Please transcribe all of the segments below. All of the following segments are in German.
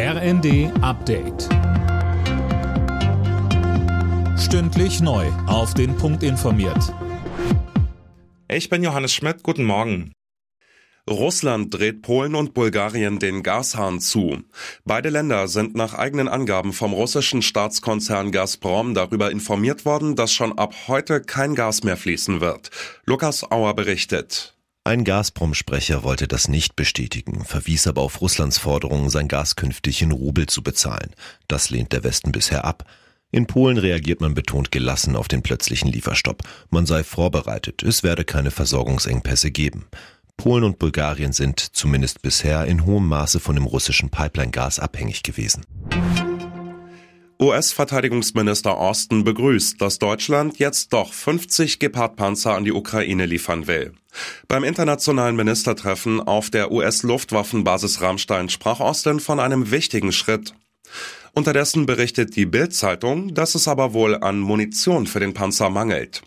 RND Update. Stündlich neu. Auf den Punkt informiert. Ich bin Johannes Schmidt. Guten Morgen. Russland dreht Polen und Bulgarien den Gashahn zu. Beide Länder sind nach eigenen Angaben vom russischen Staatskonzern Gazprom darüber informiert worden, dass schon ab heute kein Gas mehr fließen wird. Lukas Auer berichtet. Ein Gazprom-Sprecher wollte das nicht bestätigen, verwies aber auf Russlands Forderung, sein Gas künftig in Rubel zu bezahlen. Das lehnt der Westen bisher ab. In Polen reagiert man betont gelassen auf den plötzlichen Lieferstopp. Man sei vorbereitet, es werde keine Versorgungsengpässe geben. Polen und Bulgarien sind zumindest bisher in hohem Maße von dem russischen Pipeline-Gas abhängig gewesen. US-Verteidigungsminister Austin begrüßt, dass Deutschland jetzt doch 50 Gepard-Panzer an die Ukraine liefern will. Beim internationalen Ministertreffen auf der US-Luftwaffenbasis Rammstein sprach Austin von einem wichtigen Schritt. Unterdessen berichtet die Bild-Zeitung, dass es aber wohl an Munition für den Panzer mangelt.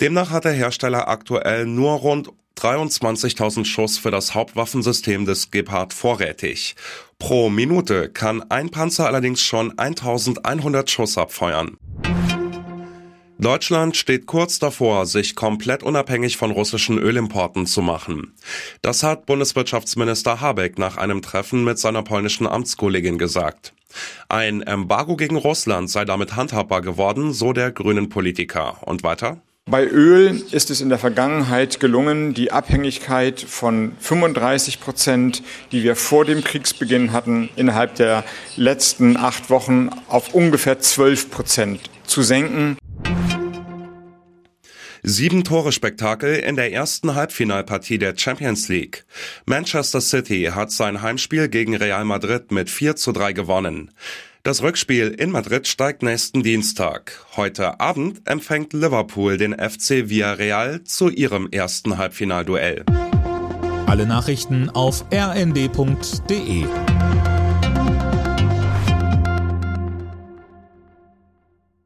Demnach hat der Hersteller aktuell nur rund 23.000 Schuss für das Hauptwaffensystem des Gepard vorrätig. Pro Minute kann ein Panzer allerdings schon 1100 Schuss abfeuern. Deutschland steht kurz davor, sich komplett unabhängig von russischen Ölimporten zu machen. Das hat Bundeswirtschaftsminister Habeck nach einem Treffen mit seiner polnischen Amtskollegin gesagt. Ein Embargo gegen Russland sei damit handhabbar geworden, so der grünen Politiker. Und weiter? Bei Öl ist es in der Vergangenheit gelungen, die Abhängigkeit von 35 Prozent, die wir vor dem Kriegsbeginn hatten, innerhalb der letzten acht Wochen auf ungefähr 12 Prozent zu senken. Sieben Tore Spektakel in der ersten Halbfinalpartie der Champions League. Manchester City hat sein Heimspiel gegen Real Madrid mit 4 zu 3 gewonnen. Das Rückspiel in Madrid steigt nächsten Dienstag. Heute Abend empfängt Liverpool den FC Villarreal zu ihrem ersten Halbfinalduell. Alle Nachrichten auf rnd.de